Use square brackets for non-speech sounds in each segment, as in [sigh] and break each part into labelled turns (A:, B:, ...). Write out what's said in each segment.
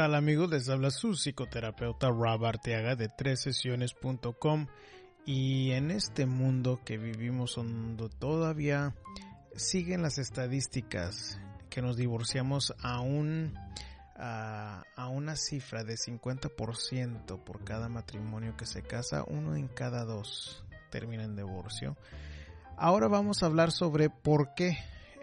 A: tal amigos? Les habla su psicoterapeuta Rob Arteaga de sesiones.com y en este mundo que vivimos donde todavía siguen las estadísticas que nos divorciamos a, un, a, a una cifra de 50% por cada matrimonio que se casa, uno en cada dos termina en divorcio. Ahora vamos a hablar sobre por qué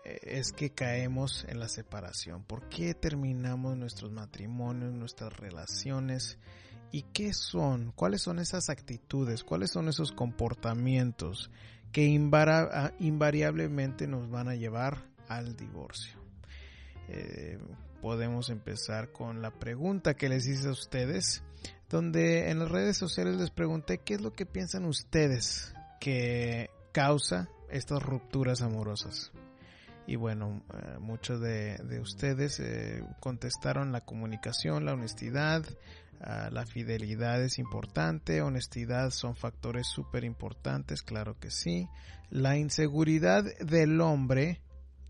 A: es que caemos en la separación? ¿Por qué terminamos nuestros matrimonios, nuestras relaciones? ¿Y qué son? ¿Cuáles son esas actitudes? ¿Cuáles son esos comportamientos que invariablemente nos van a llevar al divorcio? Eh, podemos empezar con la pregunta que les hice a ustedes, donde en las redes sociales les pregunté qué es lo que piensan ustedes que causa estas rupturas amorosas y bueno, eh, muchos de, ustedes eh, contestaron la comunicación, la honestidad, ah, la fidelidad es importante, honestidad son factores súper importantes, claro que sí, la inseguridad del hombre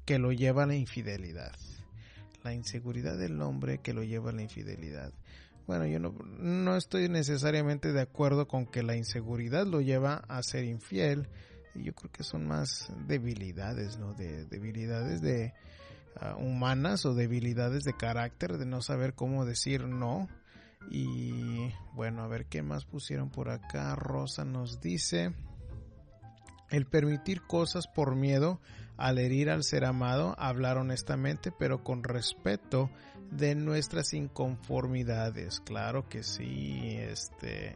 A: que lo lleva a la infidelidad, la inseguridad del hombre que lo lleva a la infidelidad. Bueno, yo no, no estoy necesariamente de acuerdo con que la inseguridad lo lleva a ser infiel, yo creo que son más debilidades, ¿no? De debilidades de ah, humanas o debilidades de carácter, de no saber cómo decir no. Y bueno, a ver qué más pusieron por acá. Rosa nos dice el permitir cosas por miedo al herir al ser amado, hablar honestamente, pero con respeto de nuestras inconformidades. Claro que sí, este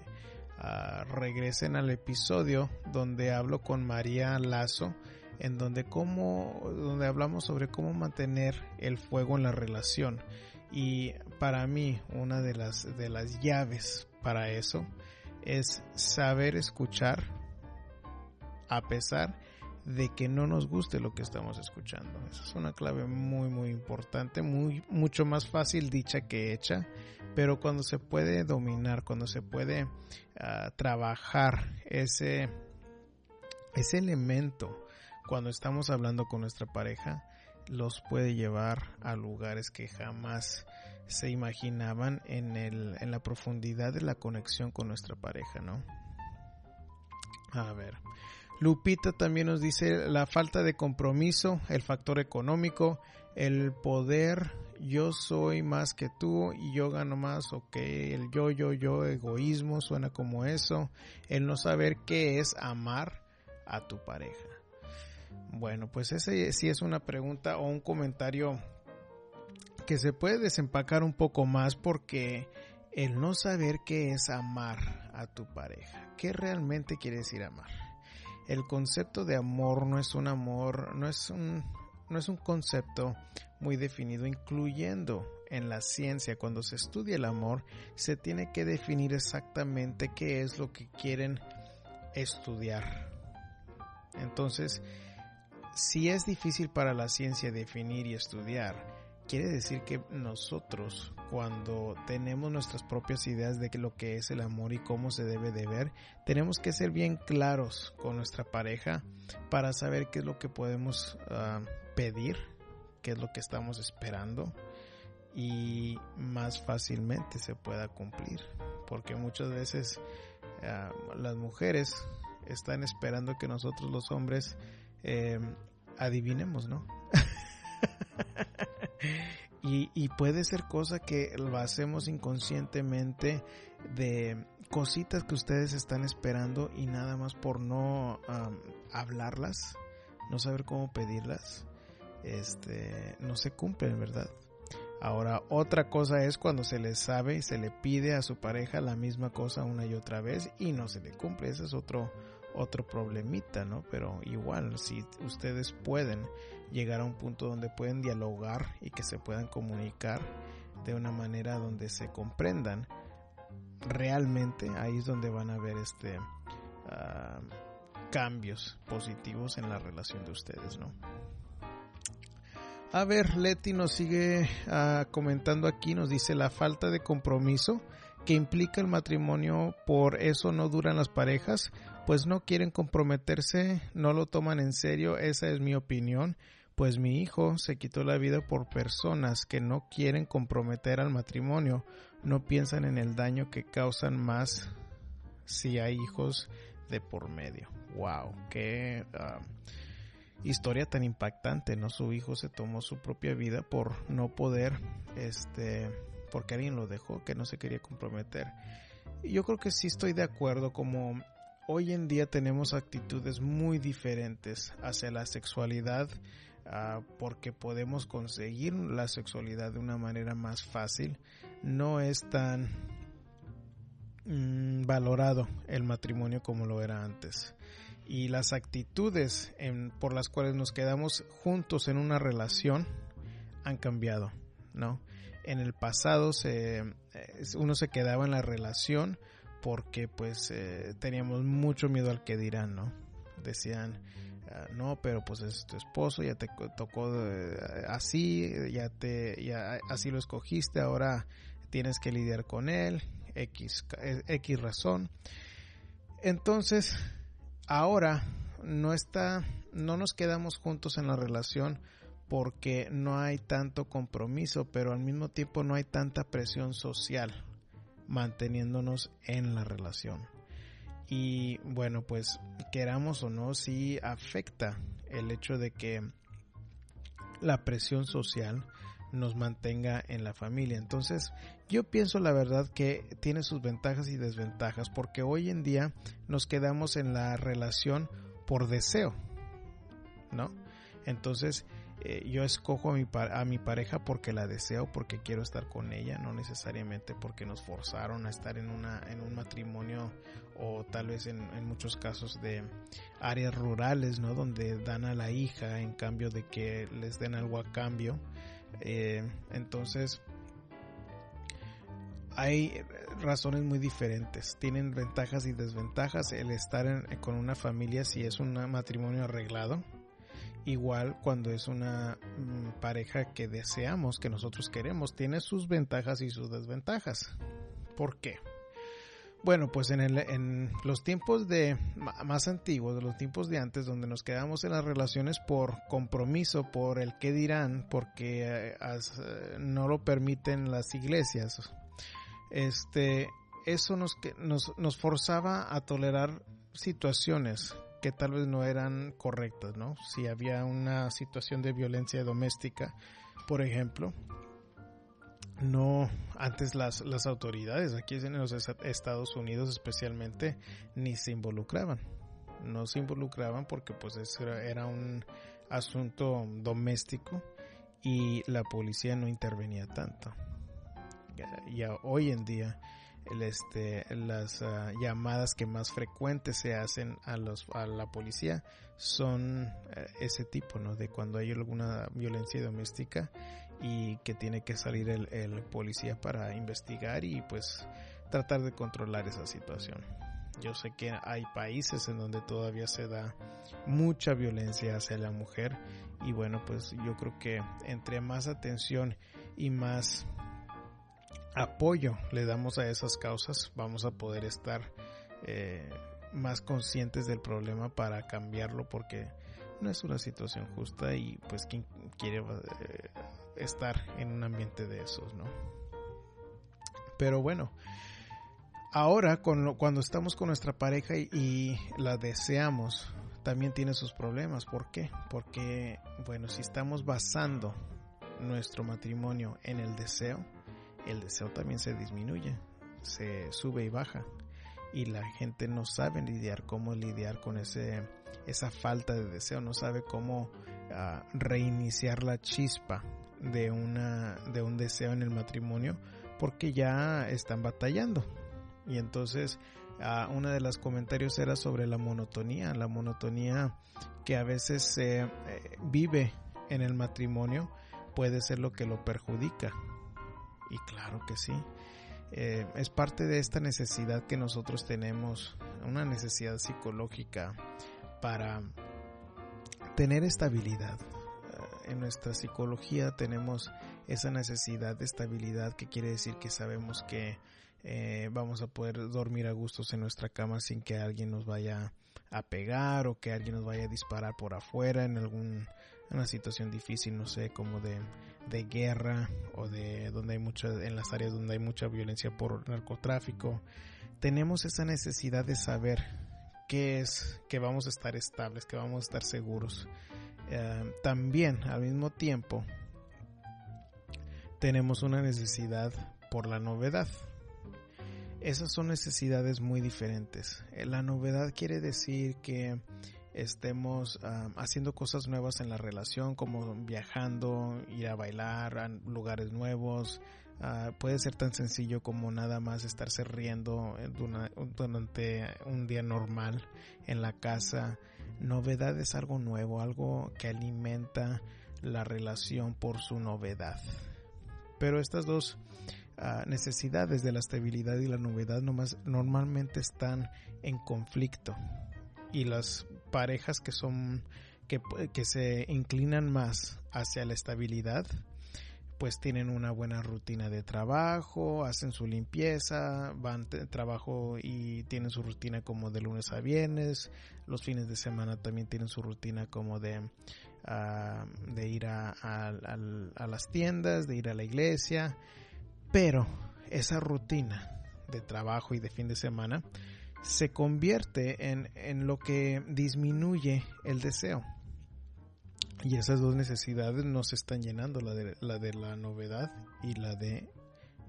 A: regresen al episodio donde hablo con María Lazo en donde cómo donde hablamos sobre cómo mantener el fuego en la relación. Y para mí una de las de las llaves para eso es saber escuchar a pesar de que no nos guste lo que estamos escuchando. Esa es una clave muy muy importante, muy mucho más fácil dicha que hecha pero cuando se puede dominar, cuando se puede ah, trabajar ese, ese elemento, cuando estamos hablando con nuestra pareja, los puede llevar a lugares que jamás se imaginaban en, el, en la profundidad de la conexión con nuestra pareja, ¿no? A ver. Lupita también nos dice la falta de compromiso, el factor económico, el poder yo soy más que tú y yo gano más, ok, el yo, yo, yo, egoísmo suena como eso, el no saber qué es amar a tu pareja. Bueno, pues ese sí es una pregunta o un comentario que se puede desempacar un poco más porque el no saber qué es amar a tu pareja, qué realmente quiere decir amar. El concepto de amor no es un amor, no es un, no es un concepto muy definido, incluyendo en la ciencia, cuando se estudia el amor, se tiene que definir exactamente qué es lo que quieren estudiar. Entonces, si es difícil para la ciencia definir y estudiar, quiere decir que nosotros, cuando tenemos nuestras propias ideas de lo que es el amor y cómo se debe de ver, tenemos que ser bien claros con nuestra pareja para saber qué es lo que podemos ah, pedir qué es lo que estamos esperando y más fácilmente se pueda cumplir. Porque muchas veces eh, las mujeres están esperando que nosotros los hombres eh, adivinemos, ¿no? [laughs] y, y, puede ser cosa que lo hacemos inconscientemente de cositas que ustedes están esperando y nada más por no hablarlas, no saber cómo pedirlas este, no se cumplen, ¿verdad? Ahora, otra cosa es cuando se le sabe y se le pide a su pareja la misma cosa una y otra vez y no se le cumple. Ese es otro, otro problemita, ¿no? Pero igual, si ustedes pueden llegar a un punto donde pueden dialogar y que se puedan comunicar de una manera donde se comprendan, realmente ahí es donde van a ver este ah, cambios positivos en la relación de ustedes, ¿no? A ver, Leti nos sigue ah, comentando aquí, nos dice la falta de compromiso que implica el matrimonio, por eso no duran las parejas, pues no quieren comprometerse, no lo toman en serio, esa es mi opinión, pues mi hijo se quitó la vida por personas que no quieren comprometer al matrimonio, no piensan en el daño que causan más si hay hijos de por medio. Wow, qué ah, historia tan impactante, ¿no? Su hijo se tomó su propia vida por no poder, este, porque alguien lo dejó, que no se quería comprometer. Yo creo que sí estoy de acuerdo, como hoy en día tenemos actitudes muy diferentes hacia la sexualidad, uh, porque podemos conseguir la sexualidad de una manera más fácil. No es tan mm, valorado el matrimonio como lo era antes y las actitudes por las cuales nos quedamos juntos en una relación han cambiado, ¿no? En el pasado se, uno se quedaba en la relación porque pues eh, teníamos mucho miedo al que dirán, ¿no? Decían, ah, no, pero pues es tu esposo, ya te tocó eh, así, ya te, ya así lo escogiste, ahora tienes que lidiar con él, X, X razón. Entonces, ahora no está, no nos quedamos juntos en la relación porque no hay tanto compromiso, pero al mismo tiempo no hay tanta presión social manteniéndonos en la relación. Y bueno, pues queramos o no, sí afecta el hecho de que la presión social nos mantenga en la familia. Entonces, yo pienso la verdad que tiene sus ventajas y desventajas, porque hoy en día nos quedamos en la relación por deseo, ¿no? Entonces, eh, yo escojo a mi, a mi pareja porque la deseo, porque quiero estar con ella, no necesariamente porque nos forzaron a estar en, una, en un matrimonio o tal vez en, en muchos casos de áreas rurales, ¿no? Donde dan a la hija en cambio de que les den algo a cambio eh, entonces, hay razones muy diferentes. Tienen ventajas y desventajas el estar con una familia si es un matrimonio arreglado. Igual cuando es una mm, pareja que deseamos, que nosotros queremos, tiene sus ventajas y sus desventajas. ¿Por qué? Bueno, pues en, el, en los tiempos de más antiguos, de los tiempos de antes, donde nos quedamos en las relaciones por compromiso, por el qué dirán, porque eh, eh, no lo permiten las iglesias, este, eso nos, nos, nos forzaba a tolerar situaciones que tal vez no eran correctas, ¿no? Si había una situación de violencia doméstica, por ejemplo, no antes las, las autoridades aquí en los Estados Unidos especialmente ni se involucraban no se involucraban porque pues era un asunto doméstico y la policía no intervenía tanto y hoy en día el este las ah, llamadas que más frecuentes se hacen a los a la policía son eh, ese tipo no de cuando hay alguna violencia doméstica y que tiene que salir el, policía para investigar y pues tratar de controlar esa situación. Yo sé que hay países en donde todavía se da mucha violencia hacia la mujer y bueno pues yo creo que entre más atención y más apoyo le damos a esas causas vamos a poder estar eh, más conscientes del problema para cambiarlo porque no es una situación justa y pues quien quiere eh, estar en un ambiente de esos, ¿no? Pero bueno, ahora cuando estamos con nuestra pareja y, la deseamos, también tiene sus problemas. ¿Por qué? Porque, bueno, si estamos basando nuestro matrimonio en el deseo, el deseo también se disminuye, se sube y baja. Y la gente no sabe lidiar, cómo lidiar con ese, esa falta de deseo, no sabe cómo ah, reiniciar la chispa de, una, de un deseo en el matrimonio porque ya están batallando. Y entonces Uh, uno de los comentarios era sobre la monotonía, la monotonía que a veces se eh, vive en el matrimonio puede ser lo que lo perjudica. Y claro que sí. Eh, es parte de esta necesidad que nosotros tenemos, una necesidad psicológica para tener estabilidad. Eh, en nuestra psicología tenemos esa necesidad de estabilidad que quiere decir que sabemos que eh, vamos a poder dormir a gustos en nuestra cama sin que alguien nos vaya a pegar o que alguien nos vaya a disparar por afuera en algún una situación difícil no sé como de, de guerra o de donde hay mucha en las áreas donde hay mucha violencia por narcotráfico tenemos esa necesidad de saber qué es que vamos a estar estables que vamos a estar seguros. Eh, también al mismo tiempo tenemos una necesidad por la novedad esas son necesidades muy diferentes. Eh, la novedad quiere decir que estemos haciendo cosas nuevas en la relación, como viajando, ir a bailar a lugares nuevos. Ah, puede ser tan sencillo como nada más estarse riendo durante un día normal en la casa. Novedad es algo nuevo, algo que alimenta la relación por su novedad. Pero estas dos necesidades de la estabilidad y la novedad nomás, normalmente están en conflicto. Y las parejas que son que, que se inclinan más hacia la estabilidad pues tienen una buena rutina de trabajo, hacen su limpieza, van trabajo y tienen su rutina como de lunes a viernes, los fines de semana también tienen su rutina como de, de ir a, a, las tiendas, de ir a la iglesia, pero esa rutina de trabajo y de fin de semana se convierte en, en lo que disminuye el deseo. Y esas dos necesidades nos están llenando, la de, la de la novedad y la de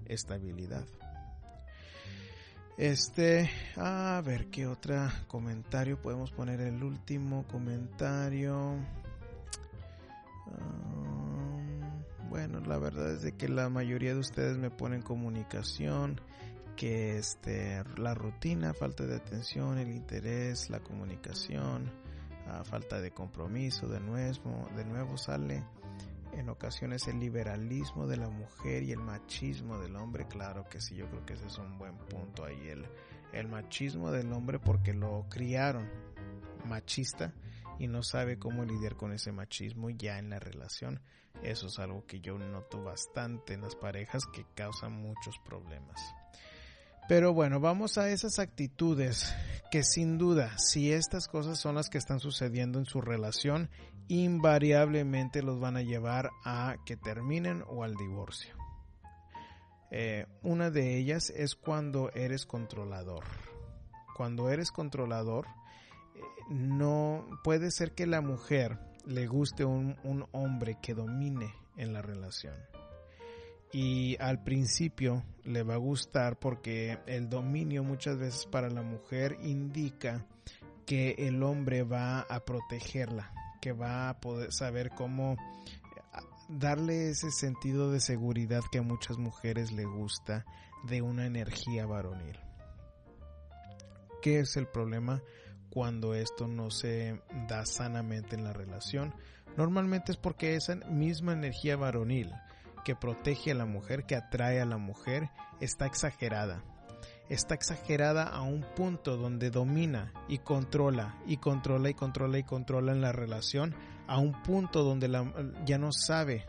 A: estabilidad. Este, a ver qué otro comentario podemos poner. El último comentario. Bueno, la verdad es de que la mayoría de ustedes me ponen comunicación, que este, la rutina, falta de atención, el interés, la comunicación, ah, falta de compromiso, de nuevo, de nuevo sale en ocasiones el liberalismo de la mujer y el machismo del hombre, claro que sí, yo creo que ese es un buen punto ahí, el, el machismo del hombre porque lo criaron machista y no sabe cómo lidiar con ese machismo ya en la relación. Eso es algo que yo noto bastante en las parejas que causan muchos problemas. Pero bueno, vamos a esas actitudes que sin duda, si estas cosas son las que están sucediendo en su relación, invariablemente los van a llevar a que terminen o al divorcio. Eh, una de ellas es cuando eres controlador. Cuando eres controlador, no puede ser que la mujer le guste un, un hombre que domine en la relación. Y al principio le va a gustar porque el dominio muchas veces para la mujer indica que el hombre va a protegerla, que va a poder saber cómo darle ese sentido de seguridad que a muchas mujeres le gusta de una energía varonil. ¿Qué es el problema? Cuando esto no se da sanamente en la relación. Normalmente es porque esa misma energía varonil que protege a la mujer, que atrae a la mujer, está exagerada. Está exagerada a un punto donde domina y controla y controla y controla y controla en la relación, a un punto donde ya no sabe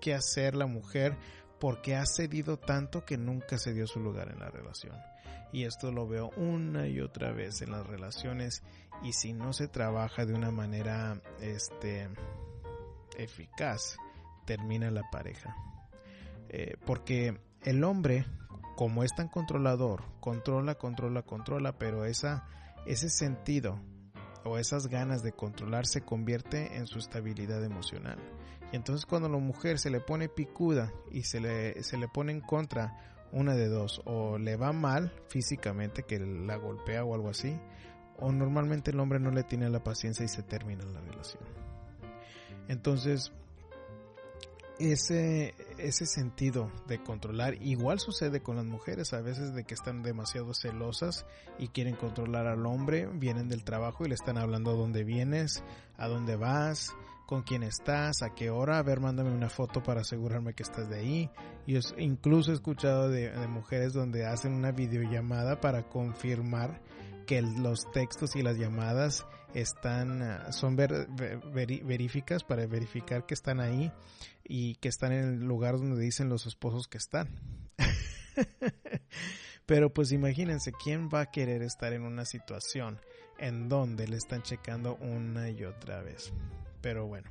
A: qué hacer la mujer porque ha cedido tanto que nunca se dio su lugar en la relación y esto lo veo una y otra vez en las relaciones y si no se trabaja de una manera este eficaz termina la pareja. Eh, porque el hombre como es tan controlador controla controla controla pero esa ese sentido o esas ganas de controlar se convierte en su estabilidad emocional. Y entonces cuando la mujer se le pone picuda y se le, se le pone en contra una de dos, o le va mal físicamente, que la golpea o algo así, o normalmente el hombre no le tiene la paciencia y se termina la relación. Entonces, ese, ese sentido de controlar. Igual sucede con las mujeres, a veces de que están demasiado celosas y quieren controlar al hombre, vienen del trabajo y le están hablando a dónde vienes, a dónde vas, con quién estás, a qué hora, a ver, mándame una foto para asegurarme que estás de ahí. Y incluso he escuchado de, mujeres donde hacen una videollamada para confirmar que los textos y las llamadas están ah, son ver, veríficas para verificar que están ahí y que están en el lugar donde dicen los esposos que están. [laughs] Pero pues imagínense, ¿quién va a querer estar en una situación en donde le están checando una y otra vez? Pero bueno.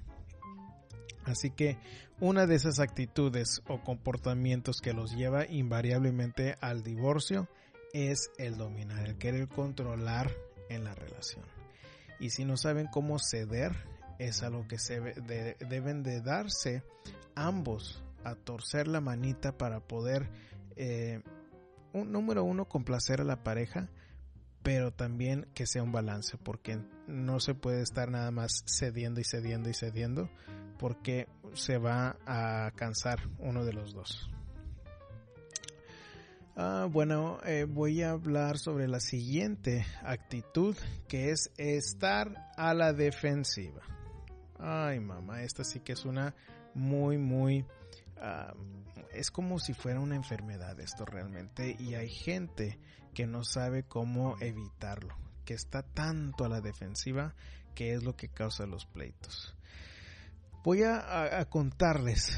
A: Así que una de esas actitudes o comportamientos que los lleva invariablemente al divorcio es el dominar, el querer controlar en la relación. Y si no saben cómo ceder, es algo que se deben de darse ambos a torcer la manita para poder, eh, un, número uno, complacer a la pareja, pero también que sea un balance, porque no se puede estar nada más cediendo y cediendo y cediendo, porque se va a cansar uno de los dos. Ah, bueno, eh, voy a hablar sobre la siguiente actitud, que es estar a la defensiva. Ay, mamá, esta sí que es una muy, muy... Ah, es como si fuera una enfermedad esto realmente y hay gente que no sabe cómo evitarlo, que está tanto a la defensiva que es lo que causa los pleitos. Voy a, contarles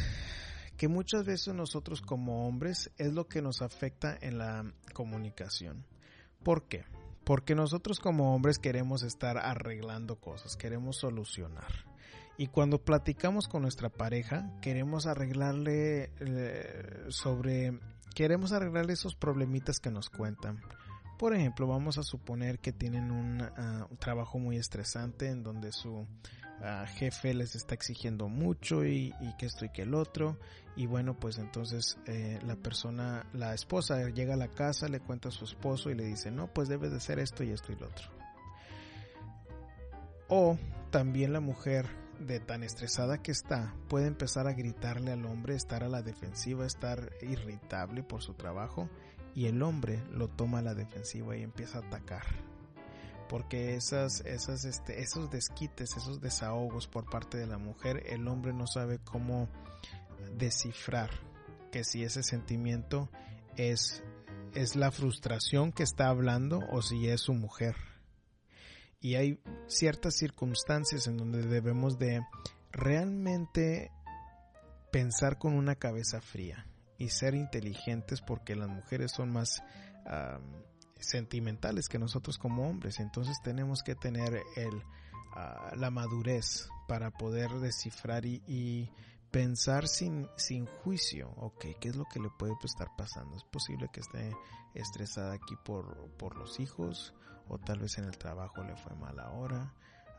A: que muchas veces nosotros como hombres es lo que nos afecta en la comunicación. ¿Por qué? Porque nosotros como hombres queremos estar arreglando cosas, queremos solucionar. Y cuando platicamos con nuestra pareja, queremos arreglarle eh, sobre queremos arreglar esos problemitas que nos cuentan. Por ejemplo, vamos a suponer que tienen un, ah, trabajo muy estresante en donde su ah, jefe les está exigiendo mucho y, que esto y que el otro. Y bueno, pues entonces eh, la persona, la esposa llega a la casa, le cuenta a su esposo y le dice, no, pues debe de ser esto y esto y lo otro. O también la mujer de tan estresada que está, puede empezar a gritarle al hombre, estar a la defensiva, estar irritable por su trabajo y el hombre lo toma a la defensiva y empieza a atacar. Porque esas, esas, este, esos desquites, esos desahogos por parte de la mujer, el hombre no sabe cómo descifrar que si ese sentimiento es, es la frustración que está hablando o si es su mujer y hay ciertas circunstancias en donde debemos de realmente pensar con una cabeza fría y ser inteligentes porque las mujeres son más sentimentales que nosotros como hombres entonces tenemos que tener el, ah, la madurez para poder descifrar y, pensar sin, sin juicio, ok, ¿qué es lo que le puede estar pasando? Es posible que esté estresada aquí por, por los hijos o tal vez en el trabajo le fue mal ahora.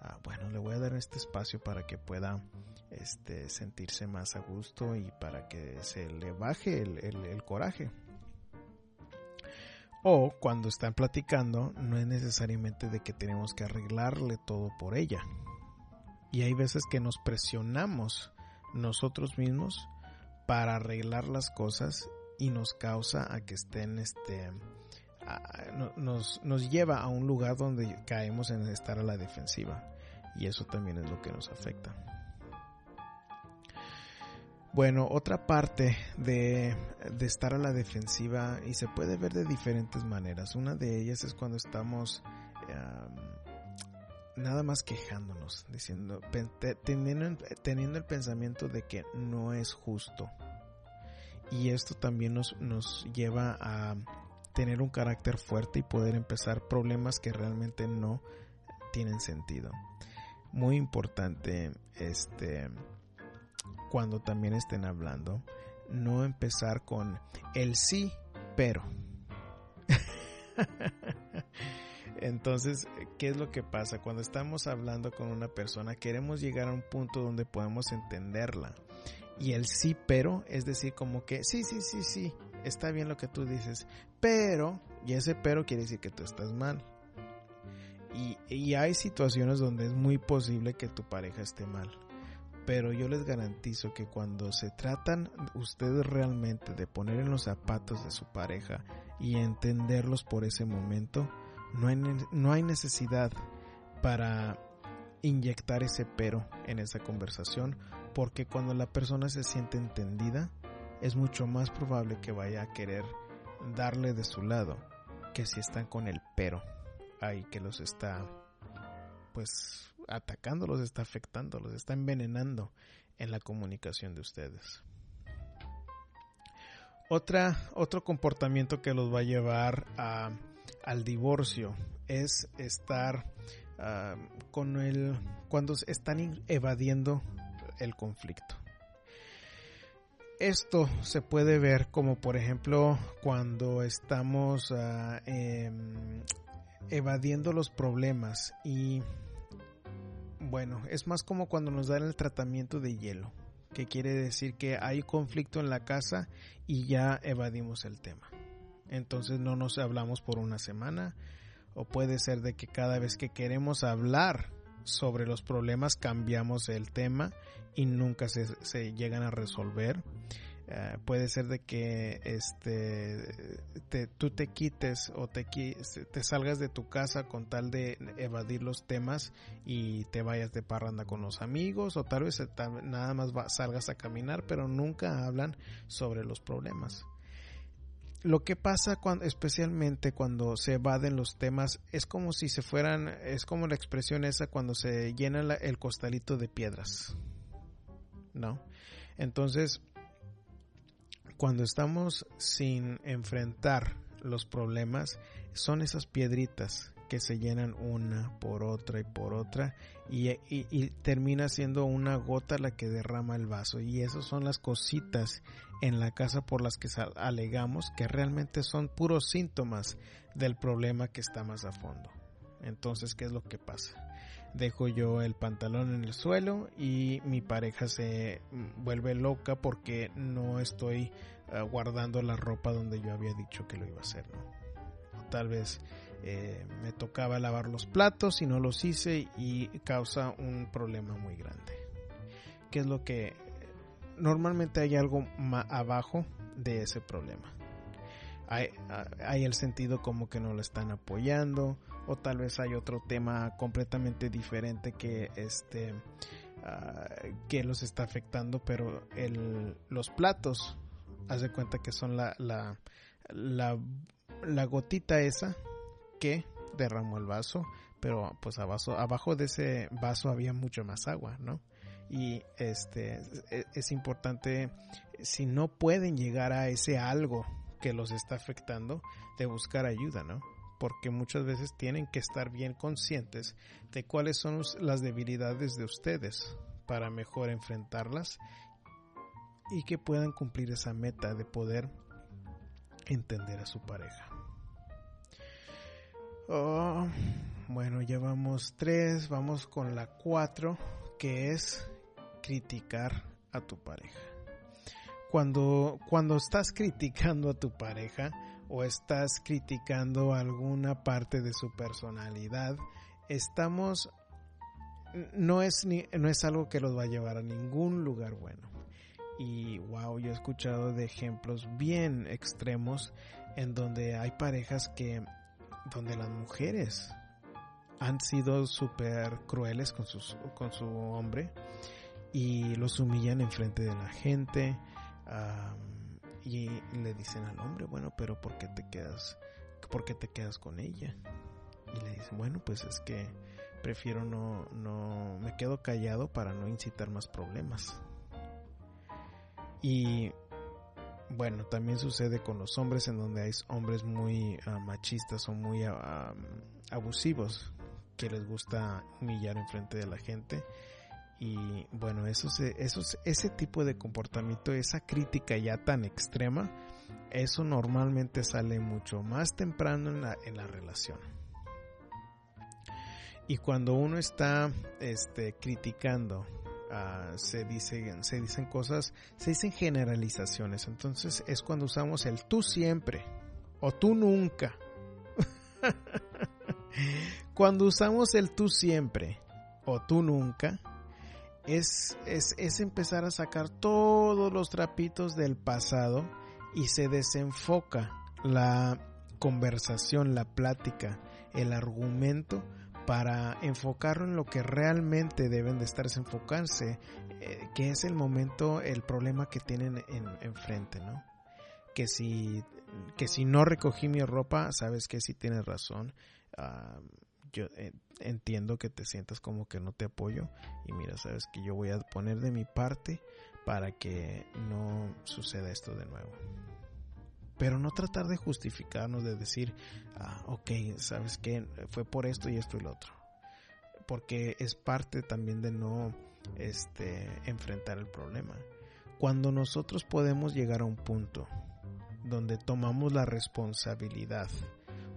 A: Ah, bueno, le voy a dar este espacio para que pueda este, sentirse más a gusto y para que se le baje el, el coraje. O cuando están platicando, no es necesariamente de que tenemos que arreglarle todo por ella. Y hay veces que nos presionamos nosotros mismos para arreglar las cosas y nos causa a que estén este nos, nos lleva a un lugar donde caemos en estar a la defensiva y eso también es lo que nos afecta. Bueno, otra parte de, de, estar a la defensiva y se puede ver de diferentes maneras. Una de ellas es cuando estamos nada más quejándonos, diciendo, teniendo, teniendo el pensamiento de que no es justo. Y esto también nos, nos lleva a tener un carácter fuerte y poder empezar problemas que realmente no tienen sentido. Muy importante este cuando también estén hablando, no empezar con el sí, pero. [laughs] Entonces, ¿qué es lo que pasa? Cuando estamos hablando con una persona, queremos llegar a un punto donde podemos entenderla. Y el sí, pero, es decir, como que, sí, sí, sí, sí, está bien lo que tú dices, pero, y ese pero quiere decir que tú estás mal. Y, hay situaciones donde es muy posible que tu pareja esté mal. pero yo les garantizo que cuando se tratan ustedes realmente de poner en los zapatos de su pareja y entenderlos por ese momento, no hay, no hay necesidad para inyectar ese pero en esa conversación, porque cuando la persona se siente entendida, es mucho más probable que vaya a querer darle de su lado que si están con el pero ahí que los está pues atacando, los está afectando, los está envenenando en la comunicación de ustedes. Otra, otro comportamiento que los va a llevar a, al divorcio es estar ah, con el cuando están evadiendo el conflicto. Esto se puede ver como por ejemplo cuando estamos ah, em, evadiendo los problemas y bueno, es más como cuando nos dan el tratamiento de hielo, que quiere decir que hay conflicto en la casa y ya evadimos el tema. Entonces no nos hablamos por una semana o puede ser de que cada vez que queremos hablar sobre los problemas cambiamos el tema y nunca se, se llegan a resolver eh, puede ser de que este te, tú te quites o te, te salgas de tu casa con tal de evadir los temas y te vayas de parranda con los amigos o tal vez nada más salgas a caminar pero nunca hablan sobre los problemas. Lo que pasa cuando, especialmente cuando se evaden los temas es como si se fueran es como la expresión esa cuando se llena el costalito de piedras no entonces cuando estamos sin enfrentar los problemas, son esas piedritas que se llenan una por otra y por otra y, termina siendo una gota la que derrama el vaso y esas son las cositas en la casa por las que alegamos que realmente son puros síntomas del problema que está más a fondo. Entonces, ¿qué es lo que pasa? Dejo yo el pantalón en el suelo y mi pareja se vuelve loca porque no estoy ah, guardando la ropa donde yo había dicho que lo iba a hacer. Tal vez eh, me tocaba lavar los platos y no los hice y causa un problema muy grande. ¿Qué es lo que normalmente hay algo más abajo de ese problema? Hay, ah, hay el sentido como que no lo están apoyando o tal vez hay otro tema completamente diferente que este ah, que los está afectando pero el, los platos haz de cuenta que son la, la, la, gotita esa que derramó el vaso pero pues abajo, abajo de ese vaso había mucho más agua no y este es, es importante si no pueden llegar a ese algo que los está afectando de buscar ayuda no porque muchas veces tienen que estar bien conscientes de cuáles son las debilidades de ustedes para mejor enfrentarlas y que puedan cumplir esa meta de poder entender a su pareja. Oh, bueno, ya vamos tres, vamos con la cuatro, que es criticar a tu pareja. Cuando, cuando estás [laughs] criticando a tu pareja, o estás criticando alguna parte de su personalidad, estamos no es ni, no es algo que los va a llevar a ningún lugar bueno. Y wow, yo he escuchado de ejemplos bien extremos en donde hay parejas que donde las mujeres han sido súper crueles con, sus, con su hombre y los humillan en frente de la gente y le dicen al hombre, bueno, pero ¿por qué te quedas, por qué te quedas con ella? Y le dicen, bueno, pues es que prefiero no, no, me quedo callado para no incitar más problemas. Y bueno, también sucede con los hombres en donde hay hombres muy ah, machistas o muy ah, abusivos que les gusta humillar en frente de la gente y bueno, ese tipo de comportamiento, esa crítica ya tan extrema, eso normalmente sale mucho más temprano en la, en la relación. Y cuando uno está este, criticando, uh, se, dice, se dicen cosas, se dicen generalizaciones. Entonces es cuando usamos el tú siempre o tú nunca. [laughs] cuando usamos el tú siempre o tú nunca, es, es, es empezar a sacar todos los trapitos del pasado y se desenfoca la conversación, la plática, el argumento para enfocarlo en lo que realmente deben de estarse enfocarse, eh, que es el momento, el problema que tienen en, enfrente, ¿no? Que si, que si no recogí mi ropa, sabes que si tienes razón. Ah, yo eh, entiendo que te sientas como que no te apoyo y mira, sabes que yo voy a poner de mi parte para que no suceda esto de nuevo. Pero no tratar de justificarnos, de decir, ah, ok, sabes que fue por esto y esto y lo otro. Porque es parte también de no este, enfrentar el problema. Cuando nosotros podemos llegar a un punto donde tomamos la responsabilidad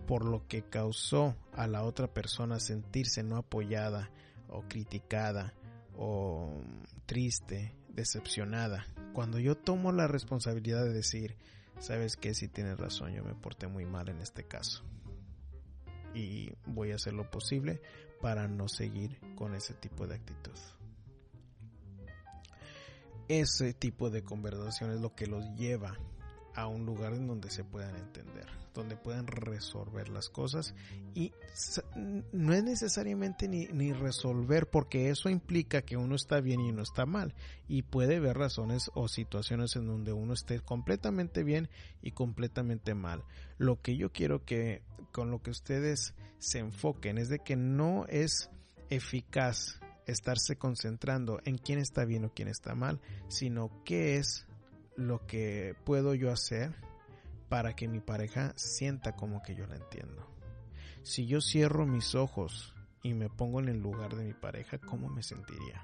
A: por lo que causó a la otra persona sentirse no apoyada o criticada o triste, decepcionada. Cuando yo tomo la responsabilidad de decir, sabes que si tienes razón, yo me porté muy mal en este caso. Y voy a hacer lo posible para no seguir con ese tipo de actitud. Ese tipo de conversación es lo que los lleva a un lugar en donde se puedan entender, donde puedan resolver las cosas y no es necesariamente ni, ni, resolver porque eso implica que uno está bien y uno está mal y puede haber razones o situaciones en donde uno esté completamente bien y completamente mal. Lo que yo quiero que con lo que ustedes se enfoquen es de que no es eficaz estarse concentrando en quién está bien o quién está mal, sino qué es lo que puedo yo hacer para que mi pareja sienta como que yo la entiendo. Si yo cierro mis ojos y me pongo en el lugar de mi pareja, ¿cómo me sentiría?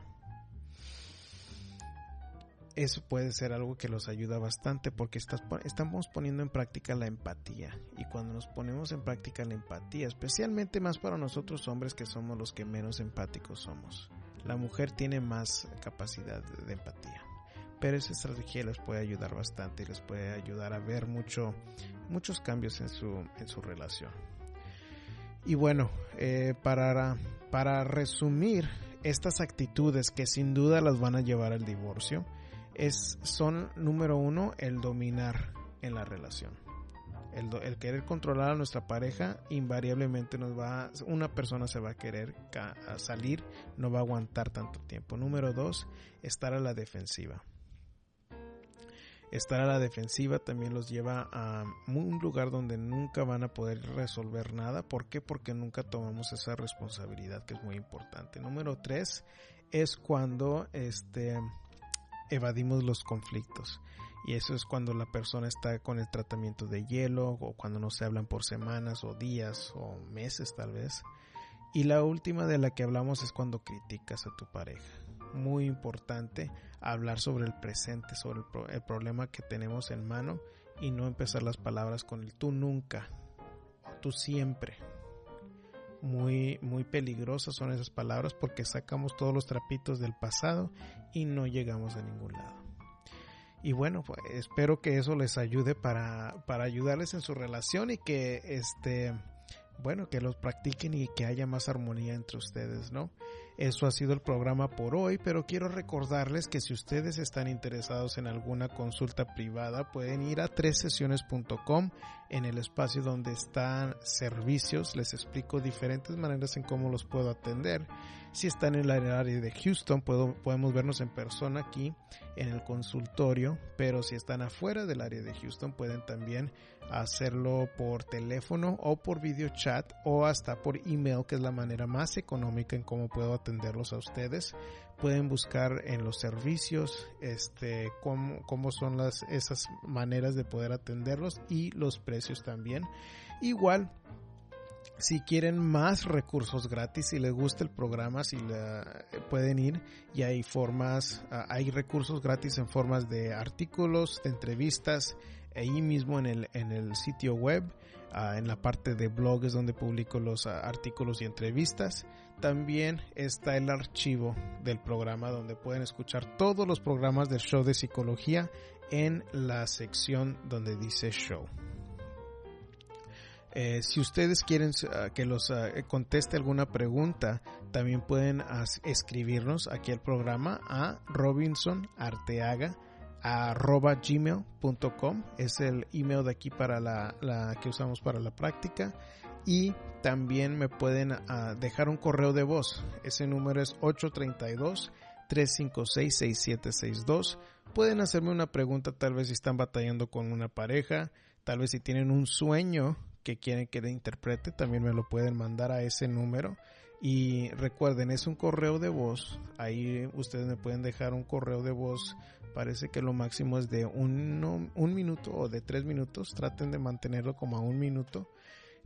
A: Eso puede ser algo que los ayuda bastante porque estamos poniendo en práctica la empatía. Y cuando nos ponemos en práctica la empatía, especialmente más para nosotros hombres que somos los que menos empáticos somos, la mujer tiene más capacidad de empatía pero esa estrategia les puede ayudar bastante y les puede ayudar a ver mucho, muchos cambios en su, en su relación. Y bueno, eh, para, para resumir estas actitudes que sin duda las van a llevar al divorcio, es, son número uno el dominar en la relación. El, el, querer controlar a nuestra pareja invariablemente nos va una persona se va a querer salir no va a aguantar tanto tiempo número dos estar a la defensiva Estar a la defensiva también los lleva a un lugar donde nunca van a poder resolver nada. ¿Por qué? Porque nunca tomamos esa responsabilidad que es muy importante. Número tres es cuando este, evadimos los conflictos. Y eso es cuando la persona está con el tratamiento de hielo o cuando no se hablan por semanas o días o meses tal vez. Y la última de la que hablamos es cuando criticas a tu pareja muy importante hablar sobre el presente, sobre el, problema que tenemos en mano y no empezar las palabras con el tú nunca, tú siempre. Muy, muy peligrosas son esas palabras porque sacamos todos los trapitos del pasado y no llegamos a ningún lado. Y bueno, pues, espero que eso les ayude para, para ayudarles en su relación y que este bueno, que los practiquen y que haya más armonía entre ustedes, ¿no? Eso ha sido el programa por hoy, pero quiero recordarles que si ustedes están interesados en alguna consulta privada, pueden ir a tresesiones.com en el espacio donde están servicios. Les explico diferentes maneras en cómo los puedo atender. Si están en el área de Houston, podemos vernos en persona aquí en el consultorio, pero si están afuera del área de Houston, pueden también hacerlo por teléfono o por video chat o hasta por email, que es la manera más económica en cómo puedo atenderlos a ustedes. Pueden buscar en los servicios este cómo, cómo son las esas maneras de poder atenderlos y los precios también. Igual si quieren más recursos gratis, si les gusta el programa, si pueden ir y hay formas, ah, hay recursos gratis en formas de artículos, de entrevistas, ahí mismo en el, en el sitio web, ah, en la parte de blog es donde publico los ah, artículos y entrevistas. También está el archivo del programa donde pueden escuchar todos los programas del show de psicología en la sección donde dice show. Eh, si ustedes quieren uh, que los conteste alguna pregunta, también pueden escribirnos aquí al programa a robinsonarteaga.gmail.com es el email de aquí para la, que usamos para la práctica. Y también me pueden uh, dejar un correo de voz. Ese número es 832 356 6762 pueden hacerme una pregunta tal vez si están batallando con una pareja tal vez si tienen un sueño que quieren que le interprete, también me lo pueden mandar a ese número. Y recuerden, es un correo de voz. Ahí ustedes me pueden dejar un correo de voz. Parece que lo máximo es de un, un minuto o de tres minutos. Traten de mantenerlo como a un minuto.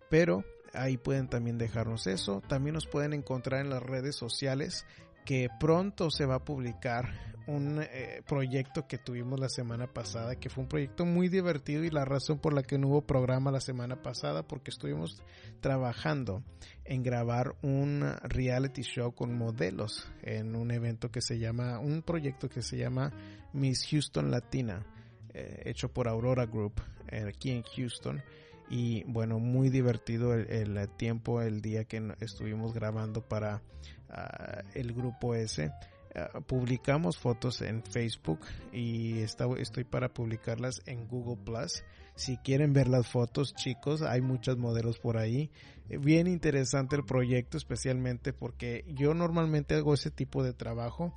A: Pero ahí pueden también dejarnos eso. También nos pueden encontrar en las redes sociales que pronto se va a publicar un eh, proyecto que tuvimos la semana pasada, que fue un proyecto muy divertido y la razón por la que no hubo programa la semana pasada, porque estuvimos trabajando en grabar un reality show con modelos en un evento que se llama, un proyecto que se llama Miss Houston Latina, eh, hecho por Aurora Group eh, aquí en Houston. Y bueno muy divertido el, tiempo el día que estuvimos grabando para ah, el grupo ese eh, publicamos fotos en Facebook y estoy para publicarlas en Google Plus. Si quieren ver las fotos, chicos, hay muchos modelos por ahí. Eh, bien interesante el proyecto, especialmente porque yo normalmente hago ese tipo de trabajo,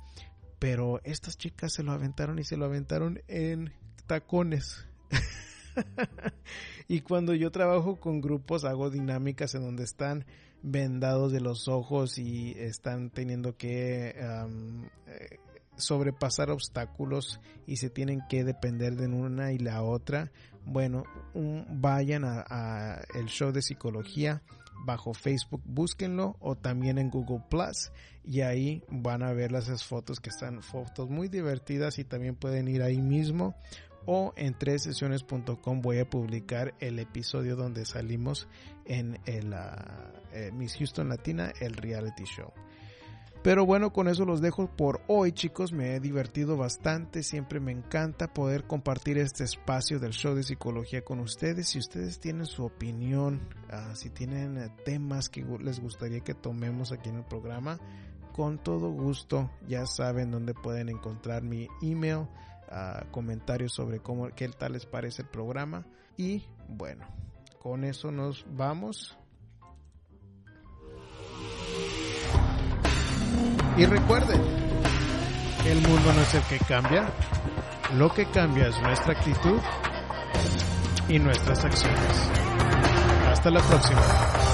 A: pero estas chicas se lo aventaron y se lo aventaron en tacones. [laughs] y cuando yo trabajo con grupos hago dinámicas en donde están vendados de los ojos y están teniendo que eh, sobrepasar obstáculos y se tienen que depender de una y la otra. Bueno, vayan a, el show de psicología bajo Facebook, búsquenlo o también en Google Plus y ahí van a ver las fotos que están fotos muy divertidas y también pueden ir ahí mismo o en tres sesiones.com voy a publicar el episodio donde salimos en el uh, Miss Houston Latina, el reality show. Pero bueno, con eso los dejo por hoy chicos, me he divertido bastante, siempre me encanta poder compartir este espacio del show de psicología con ustedes. Si ustedes tienen su opinión, uh, si tienen uh, temas que les gustaría que tomemos aquí en el programa, con todo gusto ya saben dónde pueden encontrar mi email comentarios sobre cómo, qué tal les parece el programa. Y bueno, con eso nos vamos. Y recuerden, el mundo no es el que cambia, lo que cambia es nuestra actitud y nuestras acciones. Hasta la próxima.